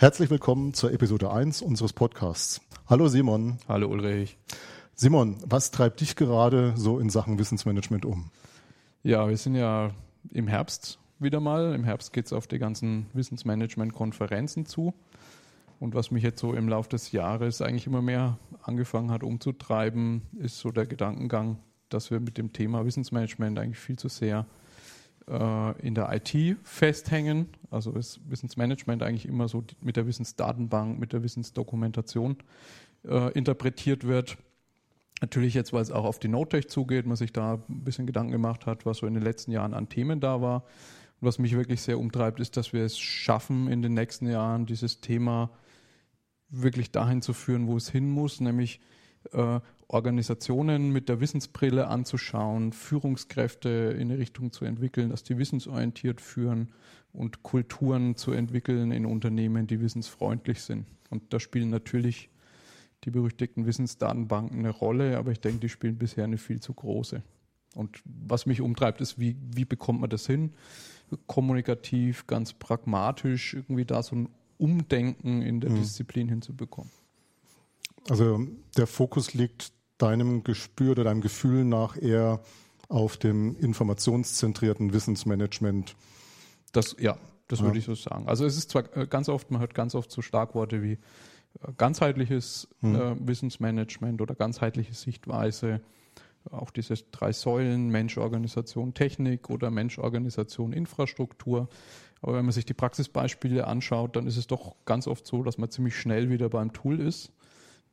Herzlich willkommen zur Episode 1 unseres Podcasts. Hallo Simon. Hallo Ulrich. Simon, was treibt dich gerade so in Sachen Wissensmanagement um? Ja, wir sind ja im Herbst wieder mal. Im Herbst geht es auf die ganzen Wissensmanagement-Konferenzen zu. Und was mich jetzt so im Laufe des Jahres eigentlich immer mehr angefangen hat umzutreiben, ist so der Gedankengang, dass wir mit dem Thema Wissensmanagement eigentlich viel zu sehr äh, in der IT festhängen. Also ist Wissensmanagement eigentlich immer so mit der Wissensdatenbank, mit der Wissensdokumentation äh, interpretiert wird. Natürlich jetzt, weil es auch auf die NoteTech zugeht, man sich da ein bisschen Gedanken gemacht hat, was so in den letzten Jahren an Themen da war. Und was mich wirklich sehr umtreibt, ist, dass wir es schaffen, in den nächsten Jahren dieses Thema wirklich dahin zu führen, wo es hin muss, nämlich äh, Organisationen mit der Wissensbrille anzuschauen, Führungskräfte in eine Richtung zu entwickeln, dass die wissensorientiert führen und Kulturen zu entwickeln in Unternehmen, die wissensfreundlich sind. Und da spielen natürlich die berüchtigten Wissensdatenbanken eine Rolle, aber ich denke, die spielen bisher eine viel zu große. Und was mich umtreibt, ist, wie, wie bekommt man das hin? Kommunikativ, ganz pragmatisch, irgendwie da so ein Umdenken in der mhm. Disziplin hinzubekommen. Also der Fokus liegt deinem Gespür oder deinem Gefühl nach eher auf dem informationszentrierten Wissensmanagement. Das, ja, das ja. würde ich so sagen. Also es ist zwar äh, ganz oft, man hört ganz oft so Schlagworte wie äh, ganzheitliches hm. äh, Wissensmanagement oder ganzheitliche Sichtweise, auch diese drei Säulen, Mensch, Organisation, Technik oder Mensch, Organisation, Infrastruktur. Aber wenn man sich die Praxisbeispiele anschaut, dann ist es doch ganz oft so, dass man ziemlich schnell wieder beim Tool ist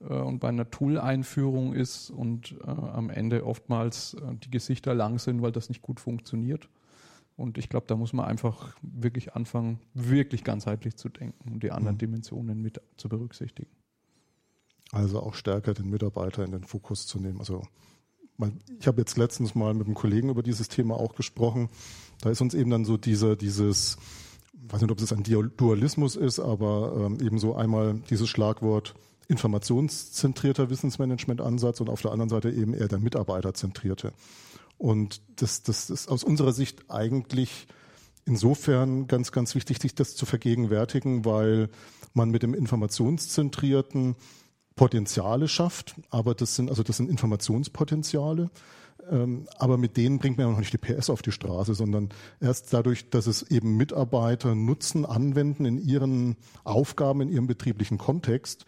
äh, und bei einer Tool-Einführung ist und äh, am Ende oftmals äh, die Gesichter lang sind, weil das nicht gut funktioniert. Und ich glaube, da muss man einfach wirklich anfangen, wirklich ganzheitlich zu denken und die anderen mhm. Dimensionen mit zu berücksichtigen. Also auch stärker den Mitarbeiter in den Fokus zu nehmen. Also ich habe jetzt letztens mal mit einem Kollegen über dieses Thema auch gesprochen. Da ist uns eben dann so diese, dieses, ich weiß nicht, ob es ein Dualismus ist, aber ähm, eben so einmal dieses Schlagwort informationszentrierter Wissensmanagement-Ansatz und auf der anderen Seite eben eher der mitarbeiterzentrierte. Und das, das ist aus unserer Sicht eigentlich insofern ganz, ganz wichtig, sich das zu vergegenwärtigen, weil man mit dem informationszentrierten Potenziale schafft, aber das sind, also das sind Informationspotenziale, ähm, aber mit denen bringt man ja noch nicht die PS auf die Straße, sondern erst dadurch, dass es eben Mitarbeiter nutzen, anwenden in ihren Aufgaben, in ihrem betrieblichen Kontext,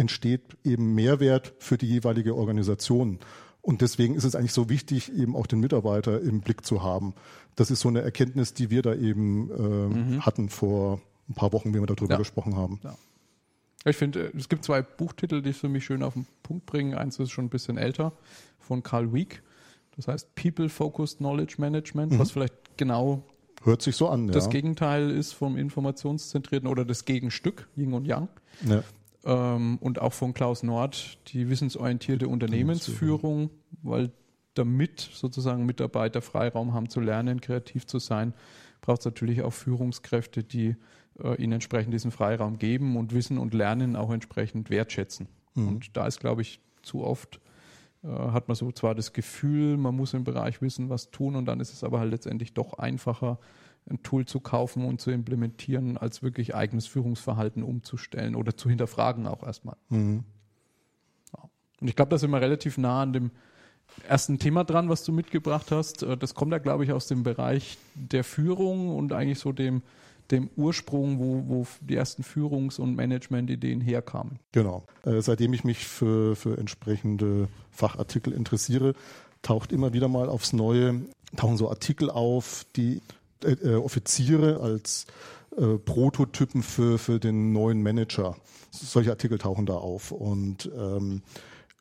entsteht eben Mehrwert für die jeweilige Organisation. Und deswegen ist es eigentlich so wichtig, eben auch den Mitarbeiter im Blick zu haben. Das ist so eine Erkenntnis, die wir da eben äh, mhm. hatten vor ein paar Wochen, wie wir darüber ja. gesprochen haben. Ja. Ich finde, es gibt zwei Buchtitel, die es für mich schön auf den Punkt bringen. Eins ist schon ein bisschen älter, von Carl Wieck. Das heißt People-Focused Knowledge Management, mhm. was vielleicht genau Hört sich so an, das ja. Gegenteil ist vom informationszentrierten oder das Gegenstück, Yin und Yang. Ja ähm, und auch von Klaus Nord die wissensorientierte Unternehmensführung, weil damit sozusagen Mitarbeiter Freiraum haben zu lernen, kreativ zu sein, braucht es natürlich auch Führungskräfte, die äh, ihnen entsprechend diesen Freiraum geben und Wissen und Lernen auch entsprechend wertschätzen. Mhm. Und da ist, glaube ich, zu oft äh, hat man so zwar das Gefühl, man muss im Bereich Wissen was tun und dann ist es aber halt letztendlich doch einfacher, ein Tool zu kaufen und zu implementieren, als wirklich eigenes Führungsverhalten umzustellen oder zu hinterfragen auch erstmal. Mhm. Ja. Und ich glaube, da sind wir relativ nah an dem ersten Thema dran, was du mitgebracht hast. Äh, das kommt ja, glaube ich, aus dem Bereich der Führung und eigentlich so dem, dem Ursprung, wo, wo die ersten Führungs- und Management-Ideen herkamen. Genau. Äh, seitdem ich mich für, für entsprechende Fachartikel interessiere, taucht immer wieder mal aufs Neue, tauchen so Artikel auf, die äh, äh, Offiziere als äh, Prototypen für, für den neuen Manager. Solche Artikel tauchen da auf. Und ähm,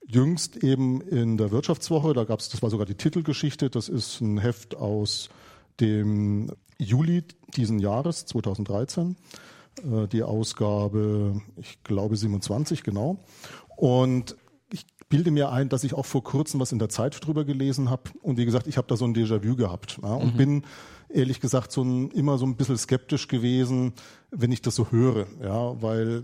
jüngst eben in der Wirtschaftswoche, da gab es, das war sogar die Titelgeschichte, das ist ein Heft aus dem Juli diesen Jahres, 2013, äh, die Ausgabe, ich glaube 27 genau. Und bilde mir ein, dass ich auch vor kurzem was in der Zeit drüber gelesen habe. Und wie gesagt, ich habe da so ein Déjà-vu gehabt ja, und mhm. bin ehrlich gesagt so ein, immer so ein bisschen skeptisch gewesen, wenn ich das so höre, ja, weil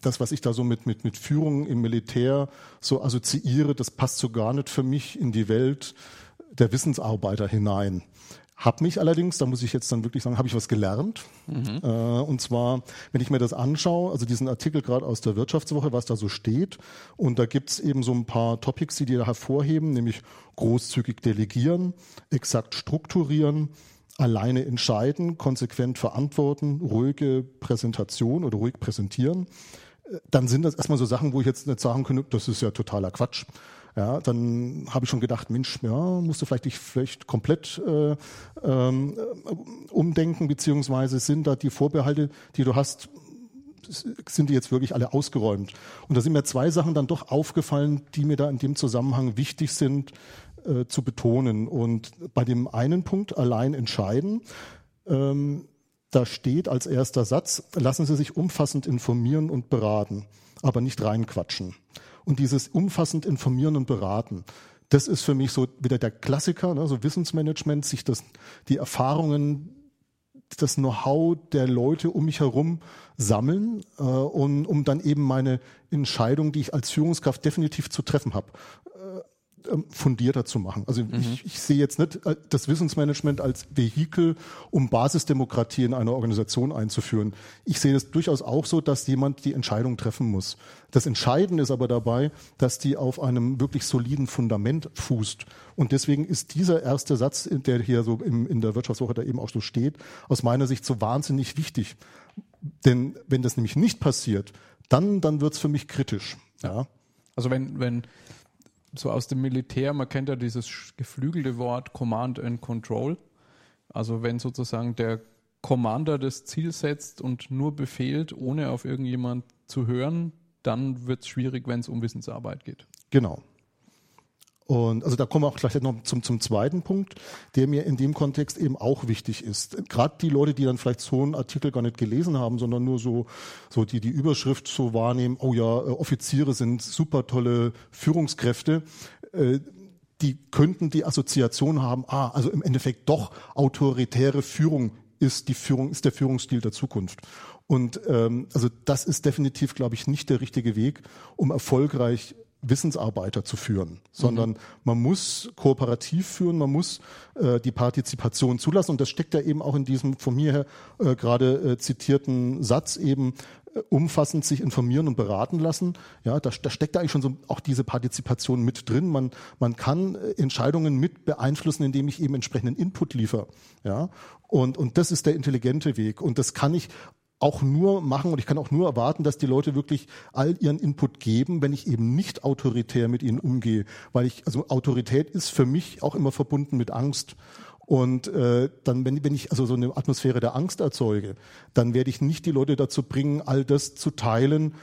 das, was ich da so mit, mit, mit Führung im Militär so assoziiere, das passt so gar nicht für mich in die Welt der Wissensarbeiter hinein. Hab mich allerdings, da muss ich jetzt dann wirklich sagen, habe ich was gelernt. Mhm. Äh, und zwar, wenn ich mir das anschaue, also diesen Artikel gerade aus der Wirtschaftswoche, was da so steht, und da gibt's eben so ein paar Topics, die die da hervorheben, nämlich großzügig delegieren, exakt strukturieren, alleine entscheiden, konsequent verantworten, ruhige Präsentation oder ruhig präsentieren, äh, dann sind das erstmal so Sachen, wo ich jetzt nicht sagen könnte, das ist ja totaler Quatsch. Ja, dann habe ich schon gedacht, Mensch, ja, musst du vielleicht dich vielleicht komplett äh, ähm, umdenken, beziehungsweise sind da die Vorbehalte, die du hast, sind die jetzt wirklich alle ausgeräumt? Und da sind mir zwei Sachen dann doch aufgefallen, die mir da in dem Zusammenhang wichtig sind äh, zu betonen. Und bei dem einen Punkt allein entscheiden, ähm, da steht als erster Satz, lassen Sie sich umfassend informieren und beraten, aber nicht reinquatschen. Und dieses umfassend informieren und beraten, das ist für mich so wieder der Klassiker, ne, so Wissensmanagement, sich das, die Erfahrungen, das Know-how der Leute um mich herum sammeln, äh, um, um dann eben meine Entscheidung, die ich als Führungskraft definitiv zu treffen habe, fundierter zu machen. Also mhm. ich, ich sehe jetzt nicht äh, das Wissensmanagement als Vehikel, um Basisdemokratie in einer Organisation einzuführen. Ich sehe es durchaus auch so, dass jemand die Entscheidung treffen muss. Das Entscheidende ist aber dabei, dass die auf einem wirklich soliden Fundament fußt. Und deswegen ist dieser erste Satz, der hier so im, in der Wirtschaftswoche da eben auch so steht, aus meiner Sicht so wahnsinnig wichtig. Denn wenn das nämlich nicht passiert, dann, dann wird es für mich kritisch. Ja. Also wenn, wenn so aus dem Militär, man kennt ja dieses geflügelte Wort Command and Control. Also wenn sozusagen der Commander das Ziel setzt und nur befehlt, ohne auf irgendjemand zu hören, dann wird es schwierig, wenn es um Wissensarbeit geht. Genau. Und also da kommen wir auch gleich noch zum, zum zweiten Punkt, der mir in dem Kontext eben auch wichtig ist. Gerade die Leute, die dann vielleicht so einen Artikel gar nicht gelesen haben, sondern nur so, so die, die Überschrift so wahrnehmen, oh ja, äh, Offiziere sind super tolle Führungskräfte, äh, die könnten die Assoziation haben, ah, also im Endeffekt doch autoritäre Führung ist die Führung, ist der Führungsstil der Zukunft. Und ähm, also das ist definitiv, glaube ich, nicht der richtige Weg, um erfolgreich Wissensarbeiter zu führen, sondern mhm. man muss kooperativ führen, man muss äh, die Partizipation zulassen und das steckt ja eben auch in diesem von mir her äh, gerade äh, zitierten Satz eben äh, umfassend sich informieren und beraten lassen. Ja, da, da steckt eigentlich schon so auch diese Partizipation mit drin. Man, man kann äh, Entscheidungen mit beeinflussen, indem ich eben entsprechenden Input liefere. Ja, und, und das ist der intelligente Weg. Und das kann ich auch nur machen und ich kann auch nur erwarten, dass die Leute wirklich all ihren Input geben, wenn ich eben nicht autoritär mit ihnen umgehe. Weil ich, also Autorität ist für mich auch immer verbunden mit Angst. Und äh, dann, wenn, wenn ich also so eine Atmosphäre der Angst erzeuge, dann werde ich nicht die Leute dazu bringen, all das zu teilen,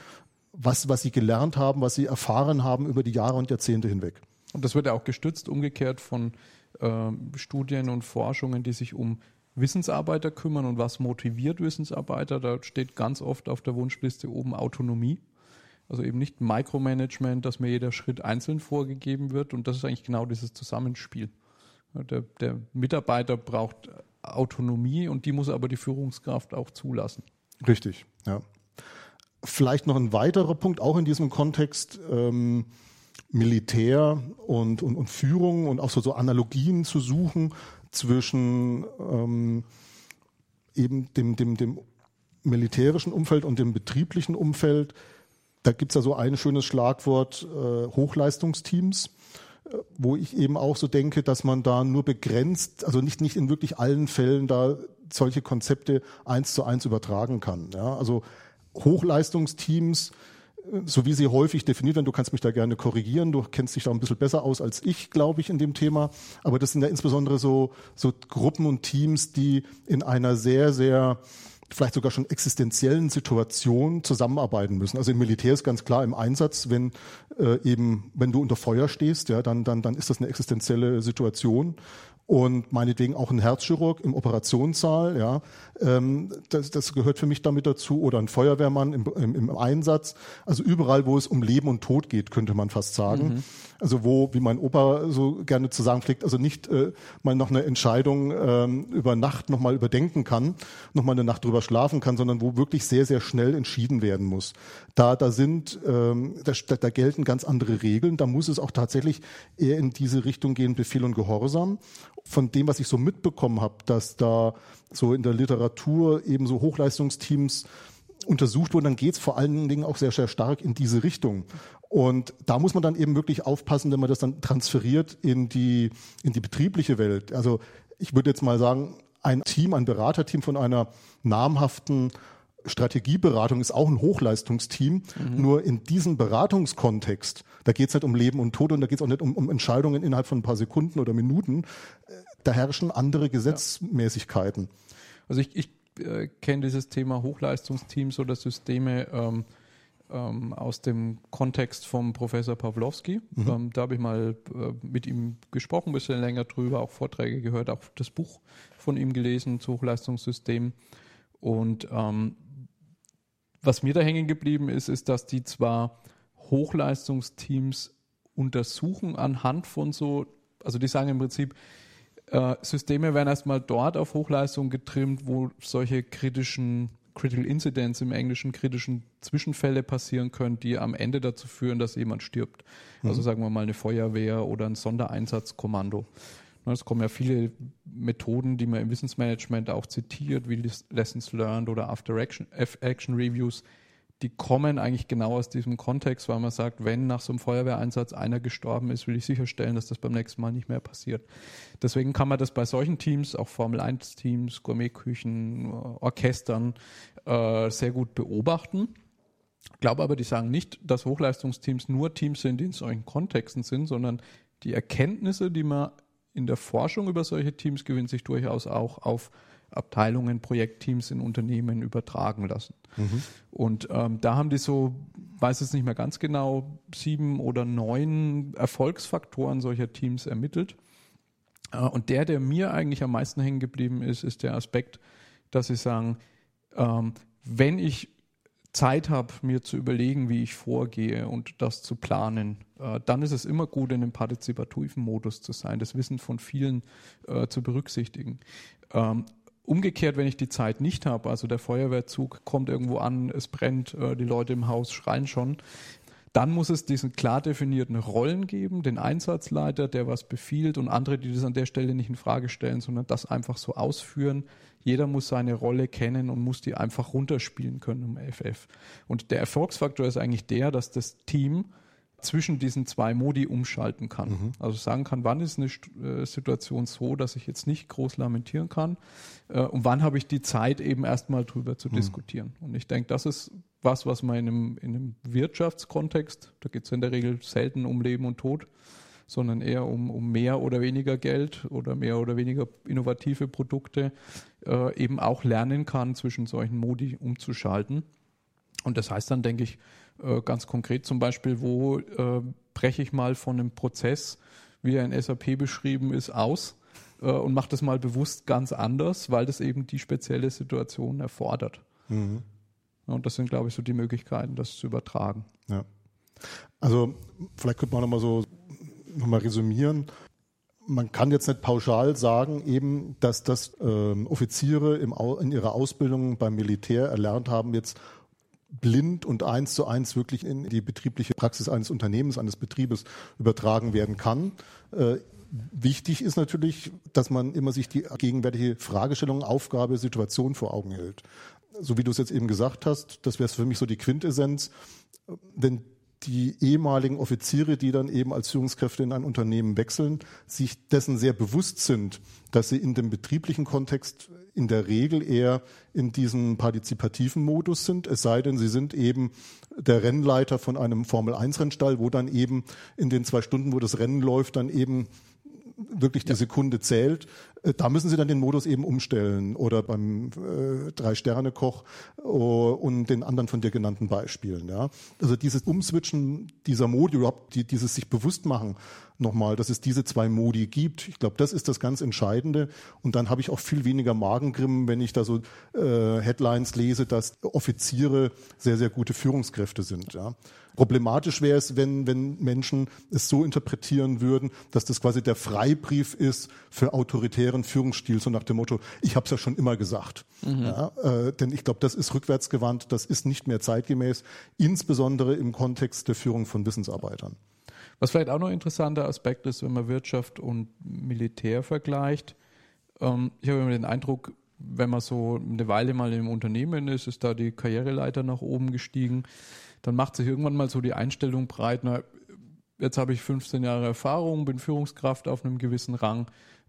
was, was sie gelernt haben, was sie erfahren haben über die Jahre und Jahrzehnte hinweg. Und das wird ja auch gestützt, umgekehrt von äh, Studien und Forschungen, die sich um Wissensarbeiter kümmern und was motiviert Wissensarbeiter. Da steht ganz oft auf der Wunschliste oben Autonomie. Also eben nicht Micromanagement, dass mir jeder Schritt einzeln vorgegeben wird. Und das ist eigentlich genau dieses Zusammenspiel. Der, der Mitarbeiter braucht Autonomie und die muss aber die Führungskraft auch zulassen. Richtig, ja. Vielleicht noch ein weiterer Punkt, auch in diesem Kontext. Ähm, Militär und, und, und Führung und auch so, so Analogien zu suchen zwischen ähm, eben dem, dem, dem militärischen Umfeld und dem betrieblichen Umfeld. Da gibt es ja so ein schönes Schlagwort äh, Hochleistungsteams, äh, wo ich eben auch so denke, dass man da nur begrenzt, also nicht, nicht in wirklich allen Fällen da solche Konzepte eins zu eins übertragen kann. Ja? Also Hochleistungsteams so wie sie häufig definiert werden, du kannst mich da gerne korrigieren, du kennst dich da ein bisschen besser aus als ich, glaube ich, in dem Thema. Aber das sind ja insbesondere so, so Gruppen und Teams, die in einer sehr, sehr vielleicht sogar schon existenziellen Situation zusammenarbeiten müssen. Also im Militär ist ganz klar im Einsatz, wenn äh, eben, wenn du unter Feuer stehst, ja, dann, dann, dann ist das eine existenzielle Situation und meinetwegen auch ein Herzchirurg im Operationssaal, ja, ähm, das, das gehört für mich damit dazu oder ein Feuerwehrmann im, im, im Einsatz, also überall, wo es um Leben und Tod geht, könnte man fast sagen. Mhm. Also wo, wie mein Opa so gerne zu sagen pflegt, also nicht äh, mal noch eine Entscheidung ähm, über Nacht nochmal überdenken kann, nochmal eine Nacht drüber schlafen kann, sondern wo wirklich sehr, sehr schnell entschieden werden muss. Da, da sind, ähm, da, da gelten ganz andere Regeln, da muss es auch tatsächlich eher in diese Richtung gehen, Befehl und Gehorsam. Von dem, was ich so mitbekommen habe, dass da so in der Literatur eben so Hochleistungsteams untersucht wurden, dann geht es vor allen Dingen auch sehr, sehr stark in diese Richtung. Und da muss man dann eben wirklich aufpassen, wenn man das dann transferiert in die, in die betriebliche Welt. Also ich würde jetzt mal sagen, ein Team, ein Beraterteam von einer namhaften Strategieberatung ist auch ein Hochleistungsteam. Mhm. Nur in diesem Beratungskontext, da geht es nicht um Leben und Tod und da geht es auch nicht um, um, Entscheidungen innerhalb von ein paar Sekunden oder Minuten. Äh, da herrschen andere Gesetzmäßigkeiten. Also ich, ich äh, kenne dieses Thema Hochleistungsteams oder Systeme ähm, ähm, aus dem Kontext vom Professor Pawlowski. Mhm. Ähm, da habe ich mal äh, mit ihm gesprochen, ein bisschen länger drüber, auch Vorträge gehört, auch das Buch von ihm gelesen zu Hochleistungssystemen. Und ähm, was mir da hängen geblieben ist, ist, dass die zwar Hochleistungsteams untersuchen anhand von so, also die sagen im Prinzip, äh, Systeme werden erstmal dort auf Hochleistung getrimmt, wo solche kritischen Critical Incidents im Englischen kritischen Zwischenfälle passieren können, die am Ende dazu führen, dass jemand stirbt. Also mhm. Also sagen wir mal eine Feuerwehr oder ein Sondereinsatzkommando. Es kommen ja viele Methoden, die man im Wissensmanagement auch zitiert, wie Lessons Learned oder After Action, Action Reviews, die kommen eigentlich genau aus diesem Kontext, weil man sagt, wenn nach so einem Feuerwehreinsatz einer gestorben ist, will ich sicherstellen, dass das beim nächsten Mal nicht mehr passiert. Deswegen kann man das bei solchen Teams, auch Formel 1 Teams, Gourmetküchen, Orchestern, äh, sehr gut beobachten. Ich glaube aber, die sagen nicht, dass Hochleistungsteams nur Teams sind, die in solchen Kontexten sind, sondern die Erkenntnisse, die man in der Forschung über solche Teams gewinnt, sich durchaus auch auf Abteilungen, Projektteams in Unternehmen übertragen lassen. Mhm. Und ähm, da haben die so, weiß es nicht mehr ganz genau, sieben oder neun Erfolgsfaktoren solcher Teams ermittelt. Äh, und der, der mir eigentlich am meisten hängen geblieben ist, ist der Aspekt, dass sie sagen, ähm, wenn ich Zeit habe, mir zu überlegen, wie ich vorgehe und das zu planen, äh, dann ist es immer gut, in einem partizipativen Modus zu sein, das Wissen von vielen äh, zu berücksichtigen. Ähm, umgekehrt, wenn ich die Zeit nicht habe, also der Feuerwehrzug kommt irgendwo an, es brennt, äh, die Leute im Haus schreien schon, dann muss es diesen klar definierten Rollen geben, den Einsatzleiter, der was befiehlt und andere, die das an der Stelle nicht in Frage stellen, sondern das einfach so ausführen. Jeder muss seine Rolle kennen und muss die einfach runterspielen können im FF. Und der Erfolgsfaktor ist eigentlich der, dass das Team zwischen diesen zwei Modi umschalten kann. Mhm. Also sagen kann, wann ist eine äh, Situation so, dass ich jetzt nicht groß lamentieren kann äh, und wann habe ich die Zeit eben erstmal drüber zu mhm. diskutieren. Und ich denke, das ist was, was man in einem, in einem Wirtschaftskontext, da geht es in der Regel selten um Leben und Tod, sondern eher um, um mehr oder weniger Geld oder mehr oder weniger innovative Produkte, äh, eben auch lernen kann, zwischen solchen Modi umzuschalten. Und das heißt dann, denke ich, äh, ganz konkret zum Beispiel, wo äh, breche ich mal von einem Prozess, wie er in SAP beschrieben ist, aus äh, und mache das mal bewusst ganz anders, weil das eben die spezielle Situation erfordert. Mhm. Und das sind, glaube ich, so die Möglichkeiten, das zu übertragen. Ja. Also vielleicht könnte man nochmal so nochmal resümieren. Man kann jetzt nicht pauschal sagen, eben, dass das ähm, Offiziere im, in ihrer Ausbildung beim Militär erlernt haben, jetzt blind und eins zu eins wirklich in die betriebliche Praxis eines Unternehmens, eines Betriebes übertragen werden kann. Äh, wichtig ist natürlich, dass man immer sich die gegenwärtige Fragestellung, Aufgabe, Situation vor Augen hält. So wie du es jetzt eben gesagt hast, das wäre für mich so die Quintessenz. Wenn die ehemaligen Offiziere, die dann eben als Führungskräfte in ein Unternehmen wechseln, sich dessen sehr bewusst sind, dass sie in dem betrieblichen Kontext in der Regel eher in diesem partizipativen Modus sind, es sei denn, sie sind eben der Rennleiter von einem Formel-1-Rennstall, wo dann eben in den zwei Stunden, wo das Rennen läuft, dann eben wirklich die ja. Sekunde zählt. Äh, da müssen Sie dann den Modus eben umstellen oder beim äh, Drei-Sterne-Koch oh, und den anderen von dir genannten Beispielen. Ja. Also dieses Umswitchen dieser Modi, überhaupt die, dieses sich bewusst machen nochmal, dass es diese zwei Modi gibt. Ich glaube, das ist das ganz Entscheidende. Und dann habe ich auch viel weniger Magengrimmen, wenn ich da so äh, Headlines lese, dass Offiziere sehr, sehr gute Führungskräfte sind. Ja. Problematisch wäre es, wenn, wenn Menschen es so interpretieren würden, dass das quasi der Freibrief ist für autoritären Führungsstil, so nach dem Motto, ich habe es ja schon immer gesagt. Mhm. Ja, äh, denn ich glaube, das ist rückwärtsgewandt, das ist nicht mehr zeitgemäß, insbesondere im Kontext der Führung von Wissensarbeitern. Was vielleicht auch noch ein interessanter Aspekt ist, wenn man Wirtschaft und Militär vergleicht. Ähm, ich habe immer den Eindruck, wenn man so eine Weile mal im Unternehmen ist, ist da die Karriereleiter nach oben gestiegen, dann macht sich irgendwann mal so die Einstellung breit, na, jetzt habe ich 15 Jahre Erfahrung, bin Führungskraft auf einem gewissen Rang,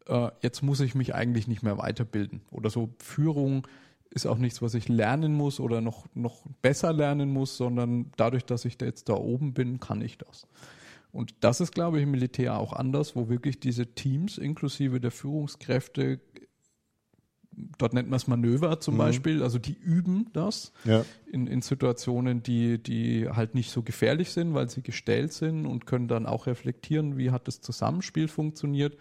äh, jetzt muss ich mich eigentlich nicht mehr weiterbilden. Oder so Führung ist auch nichts, was ich lernen muss oder noch, noch besser lernen muss, sondern dadurch, dass ich da jetzt da oben bin, kann ich das. Und das ist, glaube ich, im Militär auch anders, wo wirklich diese Teams inklusive der Führungskräfte, dort nennt man es Manöver zum mhm. Beispiel, also die üben das ja. in, in Situationen, die, die halt nicht so gefährlich sind, weil sie gestellt sind und können dann auch reflektieren, wie hat das Zusammenspiel funktioniert.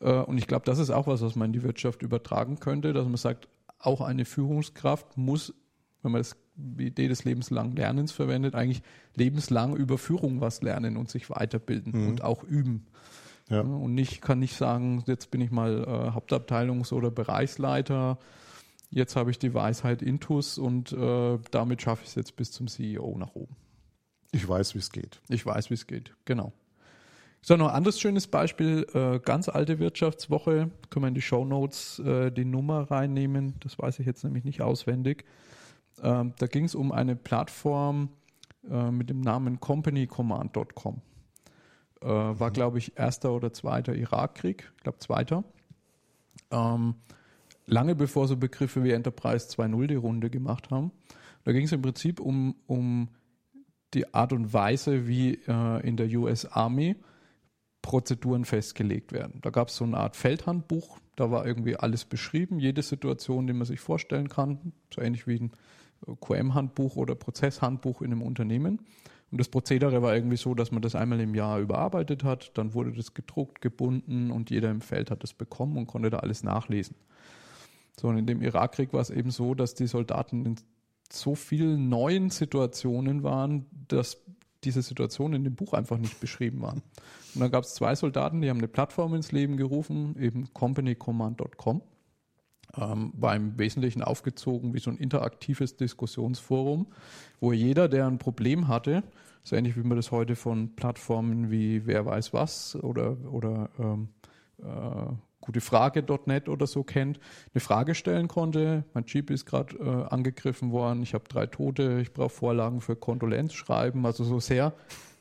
Äh, und ich glaube, das ist auch was, was man in die Wirtschaft übertragen könnte, dass man sagt, auch eine Führungskraft muss, wenn man das, die Idee des lebenslangen Lernens verwendet, eigentlich lebenslang über Führung was lernen und sich weiterbilden mhm. und auch üben. Ja. Und nicht, kann nicht sagen, jetzt bin ich mal äh, Hauptabteilungs- oder Bereichsleiter, jetzt habe ich die Weisheit Intus und äh, damit schaffe ich es jetzt bis zum CEO nach oben. Ich weiß, wie es geht. Ich weiß, wie es geht, genau. So, noch ein anderes schönes Beispiel, äh, ganz alte Wirtschaftswoche, können wir in die Show Notes äh, die Nummer reinnehmen, das weiß ich jetzt nämlich nicht auswendig. Ähm, da ging es um eine Plattform äh, mit dem Namen companycommand.com. Äh, war, glaube ich, erster oder zweiter Irakkrieg, ich glaube zweiter. Ähm, lange bevor so Begriffe wie Enterprise 2.0 die Runde gemacht haben. Da ging es im Prinzip um, um die Art und Weise, wie äh, in der US Army Prozeduren festgelegt werden. Da gab es so eine Art Feldhandbuch, da war irgendwie alles beschrieben, jede Situation, die man sich vorstellen kann, so ähnlich wie ein QM-Handbuch oder Prozesshandbuch in einem Unternehmen. Und das Prozedere war irgendwie so, dass man das einmal im Jahr überarbeitet hat, dann wurde das gedruckt, gebunden und jeder im Feld hat das bekommen und konnte da alles nachlesen. So, und in dem Irakkrieg war es eben so, dass die Soldaten in so vielen neuen Situationen waren, dass diese Situationen in dem Buch einfach nicht beschrieben waren. Und dann gab es zwei Soldaten, die haben eine Plattform ins Leben gerufen, eben companycommand.com. Ähm, war im Wesentlichen aufgezogen wie so ein interaktives Diskussionsforum, wo jeder, der ein Problem hatte, so ähnlich wie man das heute von Plattformen wie Wer weiß was oder, oder ähm, äh, gutefrage.net oder so kennt, eine Frage stellen konnte. Mein Jeep ist gerade äh, angegriffen worden, ich habe drei Tote, ich brauche Vorlagen für Kondolenzschreiben, also so sehr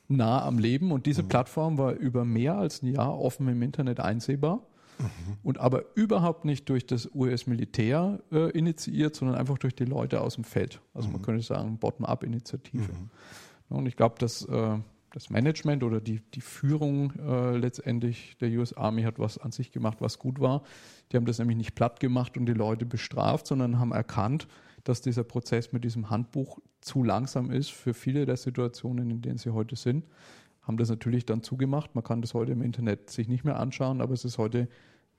nah am Leben. Und diese mhm. Plattform war über mehr als ein Jahr offen im Internet einsehbar. Mhm. Und aber überhaupt nicht durch das US-Militär äh, initiiert, sondern einfach durch die Leute aus dem Feld. Also mhm. man könnte sagen, Bottom-up-Initiative. Mhm. Und ich glaube, dass äh, das Management oder die, die Führung äh, letztendlich der US Army hat was an sich gemacht, was gut war. Die haben das nämlich nicht platt gemacht und die Leute bestraft, sondern haben erkannt, dass dieser Prozess mit diesem Handbuch zu langsam ist für viele der Situationen, in denen sie heute sind. Haben das natürlich dann zugemacht. Man kann das heute im Internet sich nicht mehr anschauen, aber es ist heute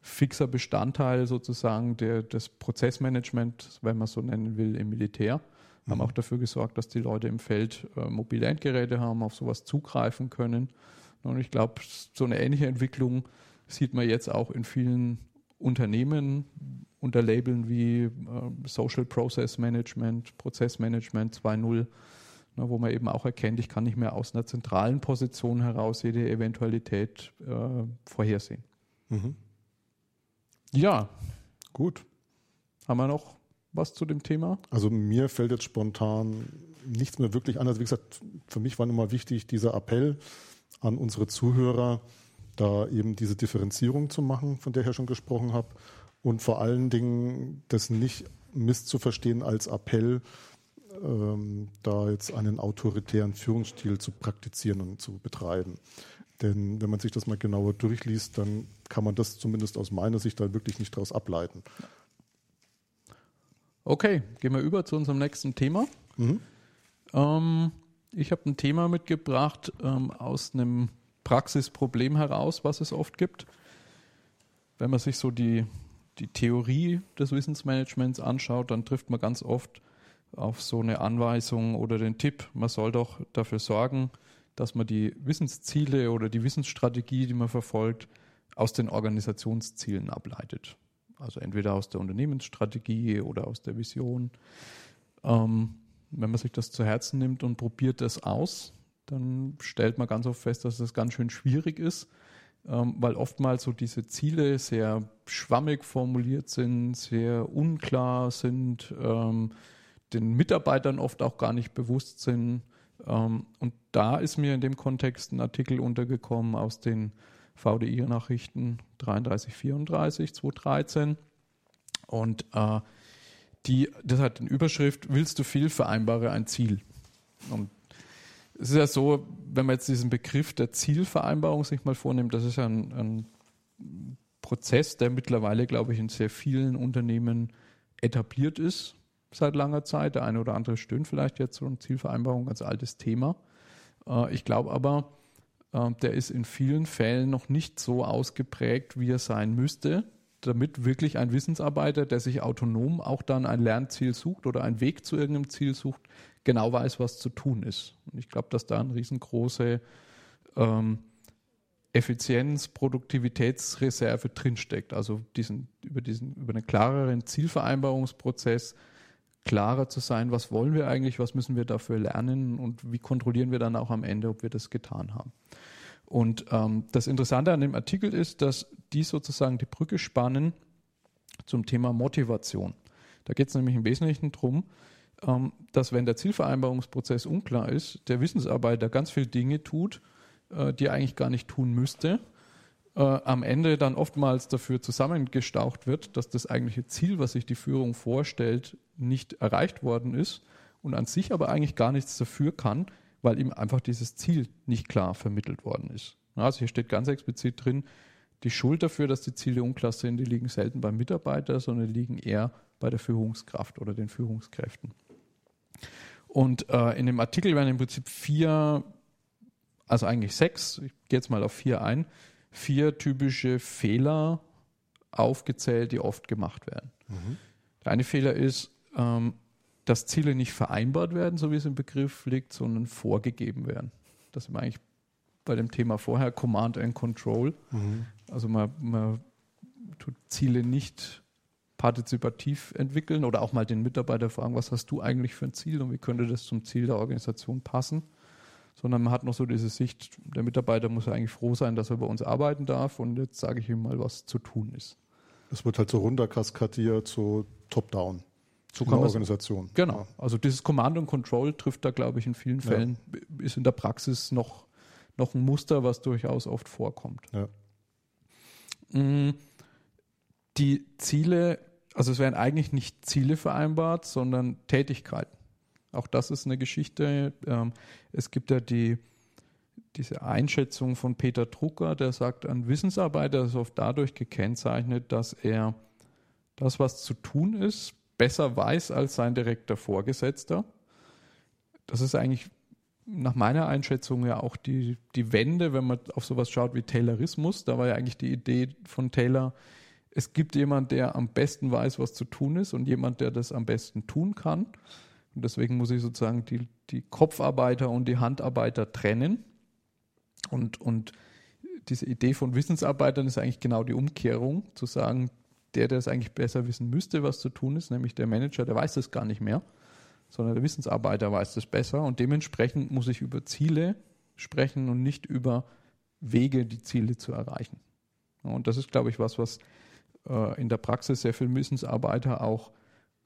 fixer Bestandteil sozusagen der, des Prozessmanagements, wenn man so nennen will, im Militär haben auch dafür gesorgt, dass die Leute im Feld äh, mobile Endgeräte haben, auf sowas zugreifen können. Und ich glaube, so eine ähnliche Entwicklung sieht man jetzt auch in vielen Unternehmen unter Labeln wie äh, Social Process Management, Prozessmanagement 2.0, ne, wo man eben auch erkennt, ich kann nicht mehr aus einer zentralen Position heraus jede Eventualität äh, vorhersehen. Mhm. Ja. Gut. Haben wir noch was zu dem Thema? Also mir fällt jetzt spontan nichts mehr wirklich an. Also wie gesagt, für mich war immer wichtig dieser Appell an unsere Zuhörer, da eben diese Differenzierung zu machen, von der ich ja schon gesprochen habe. Und vor allen Dingen das nicht misszuverstehen als Appell, ähm, da jetzt einen autoritären Führungsstil zu praktizieren und zu betreiben. Denn wenn man sich das mal genauer durchliest, dann kann man das zumindest aus meiner Sicht da wirklich nicht daraus ableiten. Okay, gehen wir über zu unserem nächsten Thema. Mhm. Ähm, ich habe ein Thema mitgebracht ähm, aus einem Praxisproblem heraus, was es oft gibt. Wenn man sich so die, die Theorie des Wissensmanagements anschaut, dann trifft man ganz oft auf so eine Anweisung oder den Tipp, man soll doch dafür sorgen, dass man die Wissensziele oder die Wissensstrategie, die man verfolgt, aus den Organisationszielen ableitet. Also entweder aus der Unternehmensstrategie oder aus der Vision. Ähm, wenn man sich das zu Herzen nimmt und probiert das aus, dann stellt man ganz oft fest, dass das ganz schön schwierig ist, ähm, weil oftmals so diese Ziele sehr schwammig formuliert sind, sehr unklar sind, ähm, den Mitarbeitern oft auch gar nicht bewusst sind. Ähm, und da ist mir in dem Kontext ein Artikel untergekommen aus den VDI-Nachrichten 33, 34, 2013. Und äh, die, das hat eine Überschrift, willst du viel, vereinbare ein Ziel. Und es ist ja so, wenn man jetzt diesen Begriff der Zielvereinbarung sich mal vornimmt, das ist ja ein, ein Prozess, der mittlerweile, glaube ich, in sehr vielen Unternehmen etabliert ist seit langer Zeit. Der eine oder andere stöhnt vielleicht jetzt so eine Zielvereinbarung als altes Thema. Äh, ich glaube aber, äh, der ist in vielen Fällen noch nicht so ausgeprägt, wie er sein müsste, damit wirklich ein Wissensarbeiter, der sich autonom auch dann ein Lernziel sucht oder einen Weg zu irgendeinem Ziel sucht, genau weiß, was zu tun ist. Und ich glaube, dass da eine riesengroße ähm, Effizienz, Produktivitätsreserve drinsteckt. Also diesen, über, diesen, über einen klareren Zielvereinbarungsprozess klarer zu sein, was wollen wir eigentlich, was müssen wir dafür lernen und wie kontrollieren wir dann auch am Ende, ob wir das getan haben. Und ähm, das Interessante an dem Artikel ist, dass die sozusagen die Brücke spannen zum Thema Motivation. Da geht es nämlich im Wesentlichen darum, ähm, dass wenn der Zielvereinbarungsprozess unklar ist, der Wissensarbeiter ganz viele Dinge tut, äh, die er eigentlich gar nicht tun müsste, äh, am Ende dann oftmals dafür zusammengestaucht wird, dass das eigentliche Ziel, was sich die Führung vorstellt, nicht erreicht worden ist und an sich aber eigentlich gar nichts dafür kann, weil ihm einfach dieses Ziel nicht klar vermittelt worden ist. Also hier steht ganz explizit drin, die Schuld dafür, dass die Ziele unklar sind, die liegen selten beim Mitarbeiter, sondern liegen eher bei der Führungskraft oder den Führungskräften. Und äh, in dem Artikel werden im Prinzip vier, also eigentlich sechs, ich gehe jetzt mal auf vier ein, vier typische Fehler aufgezählt, die oft gemacht werden. Mhm. Der eine Fehler ist, ähm, dass Ziele nicht vereinbart werden, so wie es im Begriff liegt, sondern vorgegeben werden. Das ist eigentlich bei dem Thema vorher Command and Control. Mhm. Also man, man tut Ziele nicht partizipativ entwickeln oder auch mal den Mitarbeiter fragen, was hast du eigentlich für ein Ziel und wie könnte das zum Ziel der Organisation passen. Sondern man hat noch so diese Sicht, der Mitarbeiter muss ja eigentlich froh sein, dass er bei uns arbeiten darf und jetzt sage ich ihm mal, was zu tun ist. Es wird halt so runterkaskadiert, so top-down. So kann Organisation. Genau. Ja. Also dieses Command und Control trifft da, glaube ich, in vielen Fällen, ja. ist in der Praxis noch, noch ein Muster, was durchaus oft vorkommt. Ja. Mm, die Ziele, also es werden eigentlich nicht Ziele vereinbart, sondern Tätigkeiten. Auch das ist eine Geschichte. Ähm, es gibt ja die, diese Einschätzung von Peter Drucker, der sagt, ein Wissensarbeiter ist oft dadurch gekennzeichnet, dass er das, was zu tun ist, besser weiß als sein direkter Vorgesetzter. Das ist eigentlich nach meiner Einschätzung ja auch die, die Wende, wenn man auf sowas schaut wie Taylorismus. Da war ja eigentlich die Idee von Taylor, es gibt jemand, der am besten weiß, was zu tun ist und jemand, der das am besten tun kann. Und deswegen muss ich sozusagen die, die Kopfarbeiter und die Handarbeiter trennen. Und, und diese Idee von Wissensarbeitern ist eigentlich genau die Umkehrung, zu sagen, der, der es eigentlich besser wissen müsste, was zu tun ist, nämlich der Manager, der weiß das gar nicht mehr, sondern der Wissensarbeiter weiß das besser und dementsprechend muss ich über Ziele sprechen und nicht über Wege, die Ziele zu erreichen. Und das ist, glaube ich, was, was äh, in der Praxis sehr viele Wissensarbeiter auch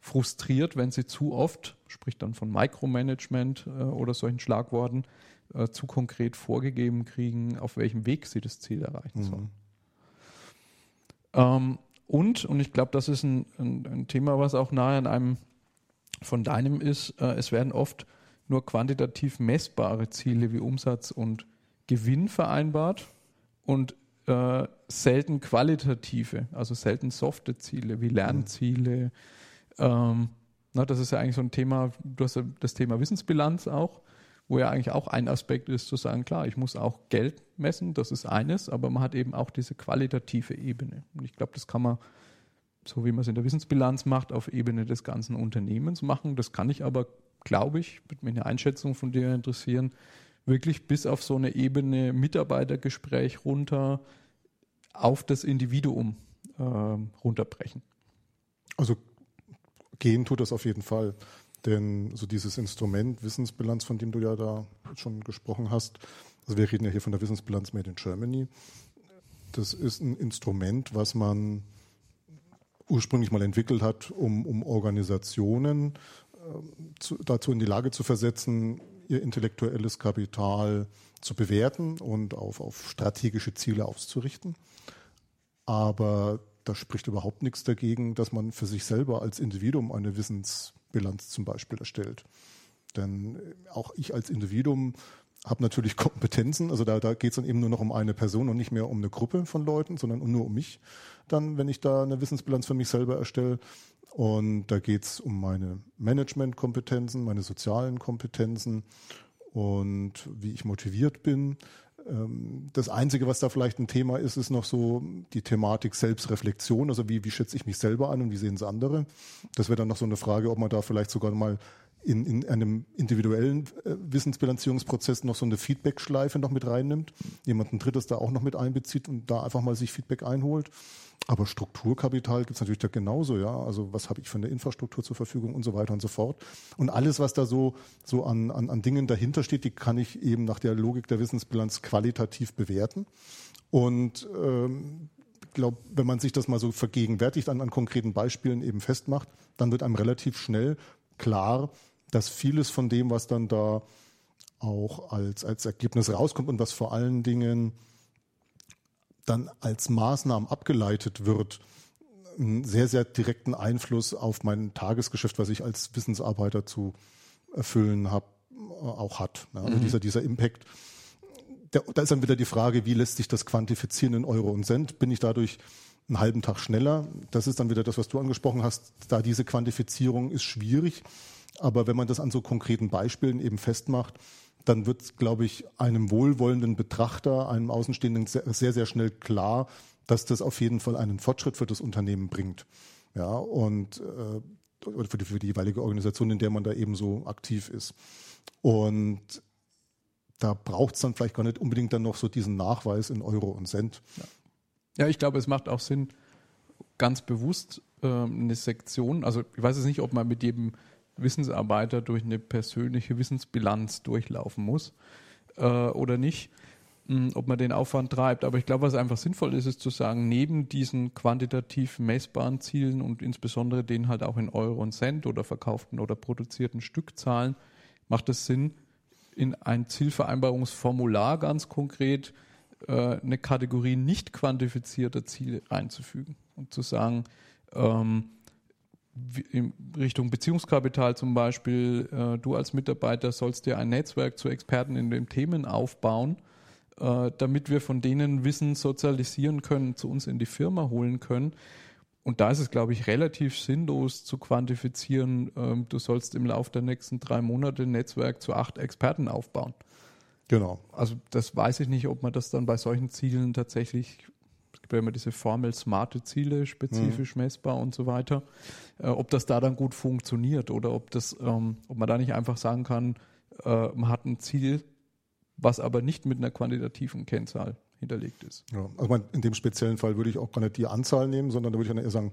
frustriert, wenn sie zu oft, spricht dann von Micromanagement äh, oder solchen Schlagworten, äh, zu konkret vorgegeben kriegen, auf welchem Weg sie das Ziel erreichen sollen. Mhm. Ähm, und, und ich glaube, das ist ein, ein, ein, Thema, was auch nahe an einem von deinem ist, äh, es werden oft nur quantitativ messbare Ziele wie Umsatz und Gewinn vereinbart und äh, selten qualitative, also selten softe Ziele wie Lernziele. Ähm, na, das ist ja eigentlich so ein Thema, du hast ja das Thema Wissensbilanz auch wo ja eigentlich auch ein Aspekt ist, zu sagen, klar, ich muss auch Geld messen, das ist eines, aber man hat eben auch diese qualitative Ebene. Und ich glaube, das kann man, so wie man es in der Wissensbilanz macht, auf Ebene des ganzen Unternehmens machen. Das kann ich aber, glaube ich, würde mich eine Einschätzung von dir interessieren, wirklich bis auf so eine Ebene Mitarbeitergespräch runter auf das Individuum äh, runterbrechen. Also gehen tut das auf jeden Fall. Denn so dieses Instrument Wissensbilanz, von dem du ja da schon gesprochen hast, also wir reden ja hier von der Wissensbilanz Made in Germany, das ist ein Instrument, was man ursprünglich mal entwickelt hat, um, um Organisationen äh, zu, dazu in die Lage zu versetzen, ihr intellektuelles Kapital zu bewerten und auf, auf strategische Ziele auszurichten. Aber da spricht überhaupt nichts dagegen, dass man für sich selber als Individuum eine Wissensbilanz zum Beispiel erstellt. Denn äh, auch ich als Individuum habe natürlich Kompetenzen, also da, da geht es dann eben nur noch um eine Person und nicht mehr um eine Gruppe von Leuten, sondern nur um mich, dann, wenn ich da eine Wissensbilanz für mich selber erstelle. Und da geht es um meine Managementkompetenzen, meine sozialen Kompetenzen und wie ich motiviert bin. Ähm, das Einzige, was da vielleicht ein Thema ist, ist noch so die Thematik Selbstreflexion. Also wie, wie schätze ich mich selber an und wie sehen es andere? Das wäre dann noch so eine Frage, ob man da vielleicht sogar mal in, in einem individuellen äh, Wissensbilanzierungsprozess noch so eine Feedback-Schleife noch mit reinnimmt, jemanden Drittes da auch noch mit einbezieht und da einfach mal sich Feedback einholt. Aber Strukturkapital gibt es natürlich da genauso, ja. Also was habe ich für eine Infrastruktur zur Verfügung und so weiter und so fort. Und alles, was da so, so an, an, an Dingen dahinter steht, die kann ich eben nach der Logik der Wissensbilanz qualitativ bewerten. Und ähm, glaube, wenn man sich das mal so vergegenwärtigt, an, an konkreten Beispielen eben festmacht, dann wird einem relativ schnell klar, dass vieles von dem, was dann da auch als, als Ergebnis rauskommt und was vor allen Dingen dann als Maßnahmen abgeleitet wird, einen sehr, sehr direkten Einfluss auf mein Tagesgeschäft, was ich als Wissensarbeiter zu erfüllen habe, auch hat. Also mhm. dieser, dieser Impact. Der, da ist dann wieder die Frage, wie lässt sich das quantifizieren in Euro und Cent? Bin ich dadurch einen halben Tag schneller? Das ist dann wieder das, was du angesprochen hast. Da diese Quantifizierung ist schwierig. Aber wenn man das an so konkreten Beispielen eben festmacht, dann wird, glaube ich, einem wohlwollenden Betrachter, einem Außenstehenden sehr, sehr schnell klar, dass das auf jeden Fall einen Fortschritt für das Unternehmen bringt. Ja, und äh, für, die, für die jeweilige Organisation, in der man da eben so aktiv ist. Und da braucht es dann vielleicht gar nicht unbedingt dann noch so diesen Nachweis in Euro und Cent. Ja, ja ich glaube, es macht auch Sinn, ganz bewusst äh, eine Sektion, also ich weiß jetzt nicht, ob man mit jedem Wissensarbeiter durch eine persönliche Wissensbilanz durchlaufen muss äh, oder nicht, mh, hm, ob man den Aufwand treibt. Aber ich glaube, was einfach sinnvoll ist, ist zu sagen, neben diesen quantitativ messbaren Zielen und insbesondere den halt auch in Euro und Cent oder verkauften oder produzierten Stückzahlen, macht es Sinn, in ein Zielvereinbarungsformular ganz konkret äh, eine Kategorie nicht quantifizierter Ziele einzufügen und zu sagen, ähm, in Richtung Beziehungskapital zum Beispiel, äh, du als Mitarbeiter sollst dir ein Netzwerk zu Experten in den Themen aufbauen, äh, damit wir von denen Wissen sozialisieren können, zu uns in die Firma holen können. Und da ist es, glaube ich, relativ sinnlos zu quantifizieren, äh, du sollst im Laufe der nächsten drei Monate ein Netzwerk zu acht Experten aufbauen. Genau. Also das weiß ich nicht, ob man das dann bei solchen Zielen tatsächlich gibt ja immer diese Formel smarte Ziele, spezifisch mhm. messbar und so weiter. Äh, ob das da dann gut funktioniert oder ob das, ähm, ob man da nicht einfach sagen kann, äh, man hat ein Ziel, was aber nicht mit einer quantitativen Kennzahl hinterlegt ist. Ja, also in dem speziellen Fall würde ich auch gar nicht die Anzahl nehmen, sondern da würde ich dann eher sagen,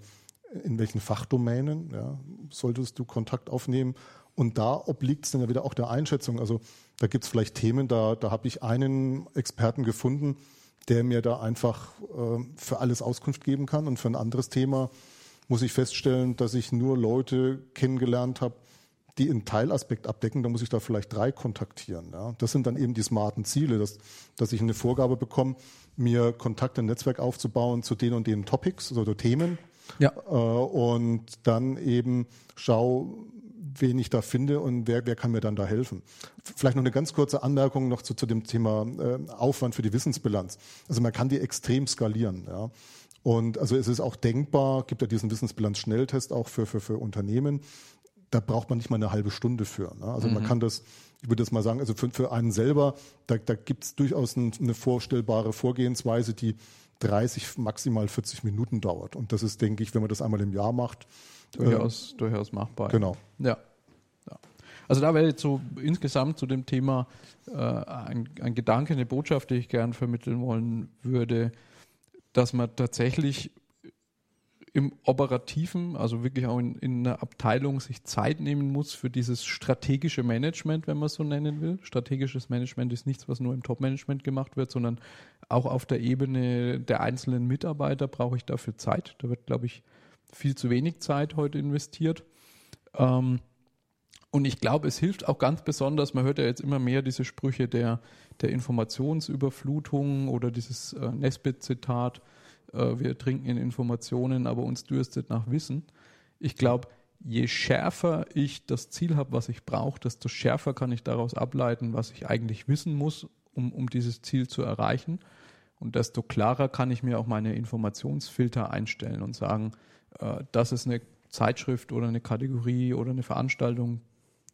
in welchen Fachdomänen ja, solltest du Kontakt aufnehmen. Und da obliegt es dann ja wieder auch der Einschätzung. Also da gibt es vielleicht Themen, da, da habe ich einen Experten gefunden, der mir da einfach äh, für alles Auskunft geben kann. Und für ein anderes Thema muss ich feststellen, dass ich nur Leute kennengelernt habe, die einen Teilaspekt abdecken, da muss ich da vielleicht drei kontaktieren. Ja. Das sind dann eben die smarten Ziele, dass, dass ich eine Vorgabe bekomme, mir Kontakte, ein Netzwerk aufzubauen zu den und den Topics oder also Themen. Ja. Äh, und dann eben schau, wen ich da finde und wer, wer kann mir dann da helfen. Vielleicht noch eine ganz kurze Anmerkung noch zu, zu dem Thema äh, Aufwand für die Wissensbilanz. Also man kann die extrem skalieren. Ja. Und also es ist auch denkbar, gibt ja diesen Wissensbilanz-Schnelltest auch für, für, für Unternehmen. Da braucht man nicht mal eine halbe Stunde für. Ne? Also mhm. man kann das, ich würde das mal sagen, also für, für einen selber, da, da gibt es durchaus ein, eine vorstellbare Vorgehensweise, die 30, maximal 40 Minuten dauert. Und das ist, denke ich, wenn man das einmal im Jahr macht, durchaus, äh, durchaus machbar. Genau. Ja. ja. Also da wäre jetzt so insgesamt zu dem Thema äh, ein, ein Gedanke, eine Botschaft, die ich gern vermitteln wollen würde, dass man tatsächlich im Operativen, also wirklich auch in, in einer Abteilung, sich Zeit nehmen muss für dieses strategische Management, wenn man es so nennen will. Strategisches Management ist nichts, was nur im Top-Management gemacht wird, sondern auch auf der Ebene der einzelnen Mitarbeiter brauche ich dafür Zeit. Da wird, glaube ich, viel zu wenig Zeit heute investiert. Ähm, und ich glaube, es hilft auch ganz besonders, man hört ja jetzt immer mehr diese Sprüche der, der Informationsüberflutung oder dieses äh, Nesbit-Zitat, äh, wir trinken in Informationen, aber uns dürstet nach Wissen. Ich glaube, je schärfer ich das Ziel habe, was ich brauche, desto schärfer kann ich daraus ableiten, was ich eigentlich wissen muss, um, um dieses Ziel zu erreichen. Und desto klarer kann ich mir auch meine Informationsfilter einstellen und sagen, das ist eine Zeitschrift oder eine Kategorie oder eine Veranstaltung,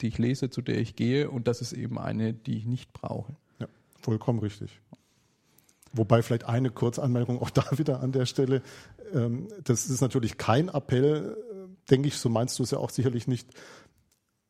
die ich lese, zu der ich gehe und das ist eben eine, die ich nicht brauche. Ja, vollkommen richtig. Wobei vielleicht eine Kurzanmerkung auch da wieder an der Stelle. Ähm, das ist natürlich kein Appell, äh, denke ich, so meinst du es ja auch sicherlich nicht,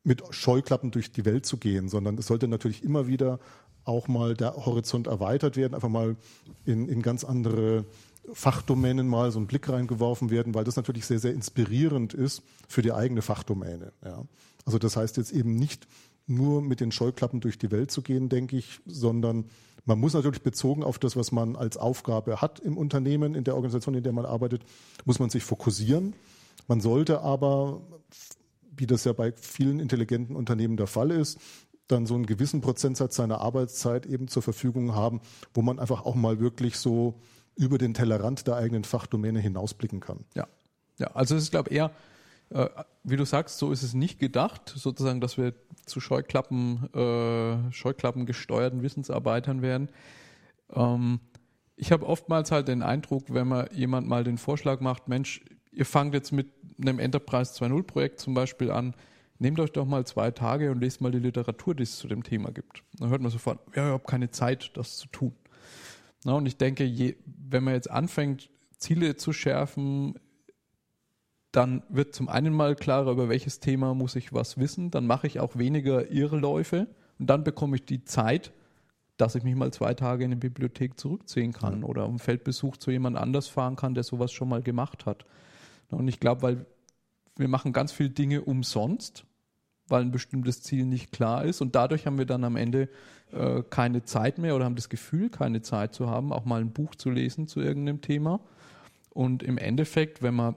mit Scheuklappen durch die Welt zu gehen, sondern es sollte natürlich immer wieder auch mal der Horizont erweitert werden, einfach mal in, in ganz andere Fachdomänen mal so einen Blick reingeworfen werden, weil das natürlich sehr, sehr inspirierend ist für die eigene Fachdomäne. Ja. Also das heißt jetzt eben nicht nur mit den Scheuklappen durch die Welt zu gehen, denke ich, sondern man muss natürlich bezogen auf das, was man als Aufgabe hat im Unternehmen, in der Organisation, in der man arbeitet, muss man sich fokussieren. Man sollte aber, wie das ja bei vielen intelligenten Unternehmen der Fall ist, dann so einen gewissen Prozentsatz seiner Arbeitszeit eben zur Verfügung haben, wo man einfach auch mal wirklich so über den Tellerrand der eigenen Fachdomäne hinausblicken kann. Ja, ja also es ist, glaube ich, eher, äh, wie du sagst, so ist es nicht gedacht, sozusagen, dass wir zu Scheuklappen, äh, Scheuklappen gesteuerten Wissensarbeitern werden. Ähm, ich habe oftmals halt den Eindruck, wenn man jemand mal den Vorschlag macht, Mensch, ihr fangt jetzt mit einem Enterprise 2.0 Projekt zum Beispiel an, nehmt euch doch mal zwei Tage und lest mal die Literatur, die es zu dem Thema gibt. Dann hört man sofort, ja, ich habe keine Zeit, das zu tun. Na, und ich denke, je, wenn man jetzt anfängt, Ziele zu schärfen, dann wird zum einen mal klarer, über welches Thema muss ich was wissen. Dann mache ich auch weniger Irrläufe und dann bekomme ich die Zeit, dass ich mich mal zwei Tage in eine Bibliothek zurückziehen kann ja. oder um Feldbesuch zu jemand anders fahren kann, der sowas schon mal gemacht hat. Und ich glaube, weil wir machen ganz viele Dinge umsonst, weil ein bestimmtes Ziel nicht klar ist und dadurch haben wir dann am Ende äh, keine Zeit mehr oder haben das Gefühl, keine Zeit zu haben, auch mal ein Buch zu lesen zu irgendeinem Thema. Und im Endeffekt, wenn man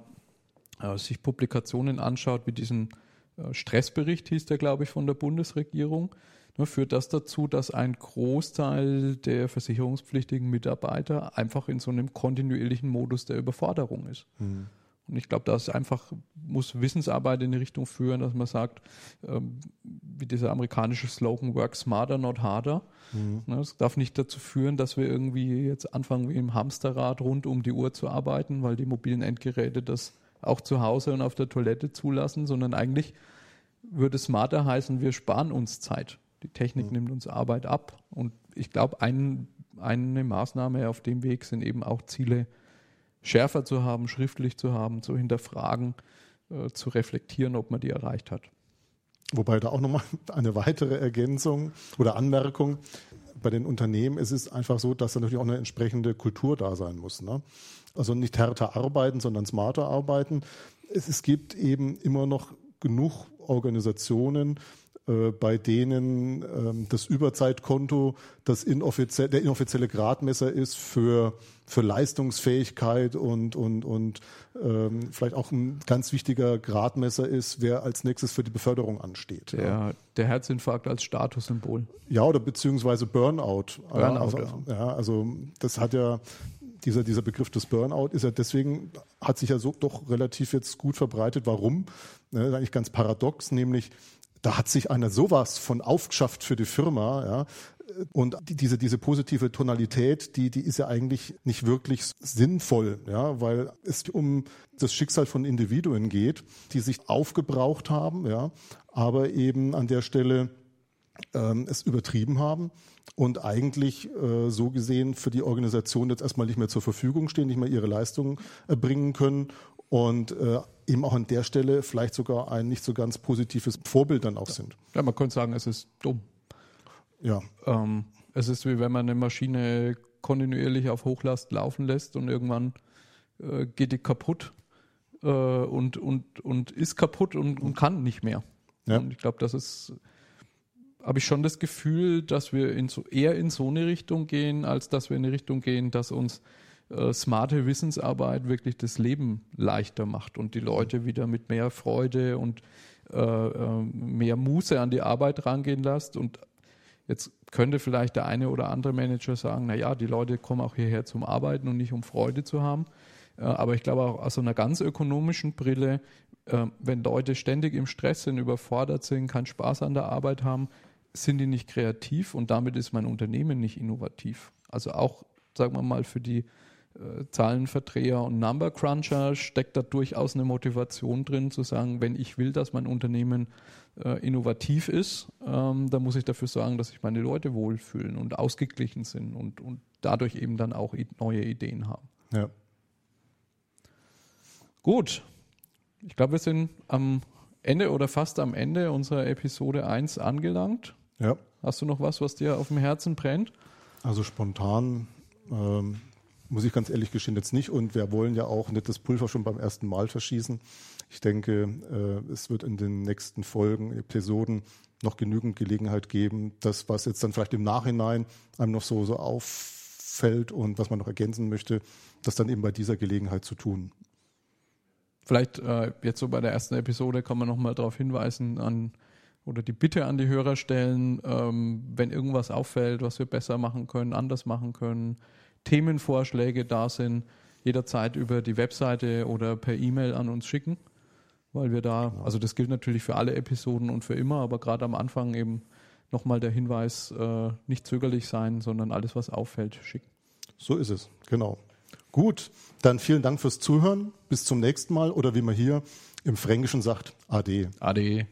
äh, sich Publikationen anschaut, wie diesen äh, Stressbericht hieß der, glaube ich, von der Bundesregierung, ne, führt das dazu, dass ein Großteil der versicherungspflichtigen Mitarbeiter einfach in so einem kontinuierlichen Modus der Überforderung ist. Mhm. Und ich glaube, das einfach muss Wissensarbeit in die Richtung führen, dass man sagt, ähm, wie dieser amerikanische Slogan, work smarter, not harder. Mhm. Ne, das darf nicht dazu führen, dass wir irgendwie jetzt anfangen, wie im Hamsterrad rund um die Uhr zu arbeiten, weil die mobilen Endgeräte das auch zu Hause und auf der Toilette zulassen, sondern eigentlich würde smarter heißen, wir sparen uns Zeit. Die Technik mhm. nimmt uns Arbeit ab. Und ich glaube, ein, eine Maßnahme auf dem Weg sind eben auch Ziele schärfer zu haben, schriftlich zu haben, zu hinterfragen, äh, zu reflektieren, ob man die erreicht hat. Wobei da auch nochmal eine weitere Ergänzung oder Anmerkung bei den Unternehmen ist es einfach so, dass da natürlich auch eine entsprechende Kultur da sein muss. Ne? Also nicht härter arbeiten, sondern smarter arbeiten. Es, es gibt eben immer noch genug Organisationen, bei denen ähm, das Überzeitkonto das inoffiziell, der inoffizielle Gradmesser ist für, für Leistungsfähigkeit und, und, und ähm, vielleicht auch ein ganz wichtiger Gradmesser ist, wer als nächstes für die Beförderung ansteht. Der, ja. der Herzinfarkt als Statussymbol. Ja, oder beziehungsweise Burnout. Burnout also, ja. ja, also das hat ja dieser, dieser Begriff des Burnout ist ja deswegen, hat sich ja so doch relativ jetzt gut verbreitet. Warum? Das ist eigentlich ganz paradox, nämlich da hat sich einer sowas von aufgeschafft für die Firma, ja. Und diese, diese positive Tonalität, die, die ist ja eigentlich nicht wirklich sinnvoll, ja, weil es um das Schicksal von Individuen geht, die sich aufgebraucht haben, ja, aber eben an der Stelle ähm, es übertrieben haben und eigentlich äh, so gesehen für die Organisation jetzt erstmal nicht mehr zur Verfügung stehen, nicht mehr ihre Leistungen erbringen können und äh, eben auch an der Stelle vielleicht sogar ein nicht so ganz positives Vorbild dann auch sind. Ja, man könnte sagen, es ist dumm. Ja. Ähm, es ist wie wenn man eine Maschine kontinuierlich auf Hochlast laufen lässt und irgendwann äh, geht die kaputt äh, und, und, und ist kaputt und, und kann nicht mehr. Ja. Und ich glaube, das ist, habe ich schon das Gefühl, dass wir in so, eher in so eine Richtung gehen, als dass wir in eine Richtung gehen, dass uns äh, smarte Wissensarbeit wirklich das Leben leichter macht und die Leute wieder mit mehr Freude und äh, äh, mehr Muße an die Arbeit rangehen lässt. Und jetzt könnte vielleicht der eine oder andere Manager sagen, naja, die Leute kommen auch hierher zum Arbeiten und nicht um Freude zu haben. Äh, aber ich glaube auch aus einer ganz ökonomischen Brille, äh, wenn Leute ständig im Stress sind, überfordert sind, keinen Spaß an der Arbeit haben, sind die nicht kreativ und damit ist mein Unternehmen nicht innovativ. Also auch, sagen wir mal, für die Zahlenverdreher und Number Cruncher steckt da durchaus eine Motivation drin, zu sagen, wenn ich will, dass mein Unternehmen äh, innovativ ist, ähm, dann muss ich dafür sorgen, dass sich meine Leute wohlfühlen und ausgeglichen sind und, und dadurch eben dann auch neue Ideen haben. Ja. Gut. Ich glaube, wir sind am Ende oder fast am Ende unserer Episode 1 angelangt. Ja. Hast du noch was, was dir auf dem Herzen brennt? Also spontan ähm, muss ich ganz ehrlich gestehen, jetzt nicht. Und wir wollen ja auch nicht das Pulver schon beim ersten Mal verschießen. Ich denke, äh, es wird in den nächsten Folgen, Episoden noch genügend Gelegenheit geben, das, was jetzt dann vielleicht im Nachhinein einem noch so, so auffällt und was man noch ergänzen möchte, das dann eben bei dieser Gelegenheit zu tun. Vielleicht äh, jetzt so bei der ersten Episode kann man nochmal darauf hinweisen an oder die Bitte an die Hörer stellen, ähm, wenn irgendwas auffällt, was wir besser machen können, anders machen können, Themenvorschläge da sind, jederzeit über die Webseite oder per E-Mail an uns schicken, weil wir da, genau. also das gilt natürlich für alle Episoden und für immer, aber gerade am Anfang eben nochmal der Hinweis, äh, nicht zögerlich sein, sondern alles, was auffällt, schicken. So ist es, genau. Gut, dann vielen Dank fürs Zuhören. Bis zum nächsten Mal oder wie man hier im Fränkischen sagt, Ade. Ade.